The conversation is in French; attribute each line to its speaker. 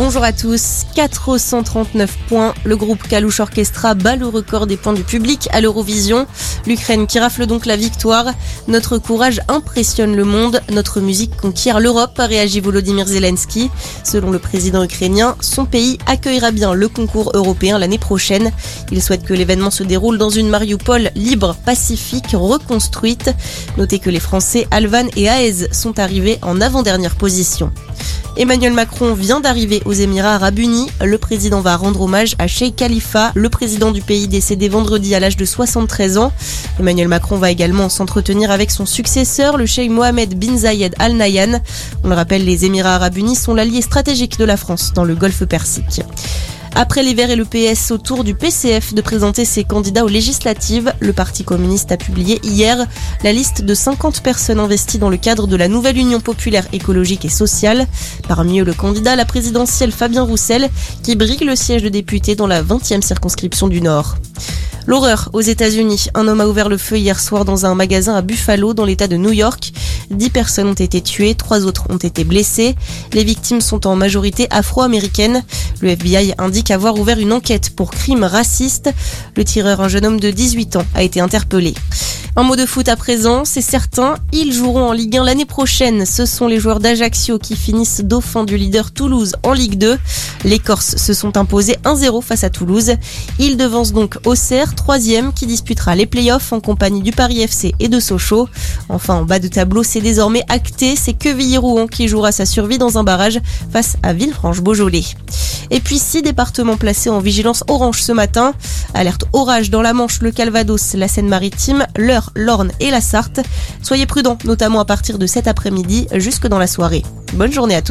Speaker 1: bonjour à tous. 439 points. Le groupe Kalouche Orchestra bat le record des points du public à l'Eurovision. L'Ukraine qui rafle donc la victoire. Notre courage impressionne le monde. Notre musique conquiert l'Europe, a réagi Volodymyr Zelensky. Selon le président ukrainien, son pays accueillera bien le concours européen l'année prochaine. Il souhaite que l'événement se déroule dans une Mariupol libre, pacifique, reconstruite. Notez que les Français Alvan et Aez sont arrivés en avant-dernière position. Emmanuel Macron vient d'arriver aux Émirats arabes unis. Le président va rendre hommage à Sheikh Khalifa, le président du pays décédé vendredi à l'âge de 73 ans. Emmanuel Macron va également s'entretenir avec son successeur, le Sheikh Mohamed bin Zayed Al Nahyan. On le rappelle, les Émirats arabes unis sont l'allié stratégique de la France dans le Golfe Persique. Après les Verts et le PS, au tour du PCF de présenter ses candidats aux législatives, le Parti communiste a publié hier la liste de 50 personnes investies dans le cadre de la nouvelle Union populaire écologique et sociale. Parmi eux, le candidat à la présidentielle Fabien Roussel, qui brigue le siège de député dans la 20e circonscription du Nord. L'horreur aux États-Unis. Un homme a ouvert le feu hier soir dans un magasin à Buffalo, dans l'État de New York. Dix personnes ont été tuées, trois autres ont été blessées. Les victimes sont en majorité afro-américaines. Le FBI indique avoir ouvert une enquête pour crime raciste. Le tireur, un jeune homme de 18 ans, a été interpellé. Un mot de foot à présent, c'est certain, ils joueront en Ligue 1 l'année prochaine. Ce sont les joueurs d'Ajaccio qui finissent dauphin du leader Toulouse en Ligue 2. Les Corses se sont imposés 1-0 face à Toulouse. Ils devancent donc Auxerre, troisième, qui disputera les playoffs en compagnie du Paris FC et de Sochaux. Enfin, en bas de tableau, c'est désormais acté, c'est Quevilly-Rouen qui jouera sa survie dans un barrage face à Villefranche-Beaujolais. Et puis six départements placés en vigilance orange ce matin. Alerte orage dans la Manche, le Calvados, la Seine-Maritime, l'Orne et la Sarthe. Soyez prudents, notamment à partir de cet après-midi jusque dans la soirée. Bonne journée à tous.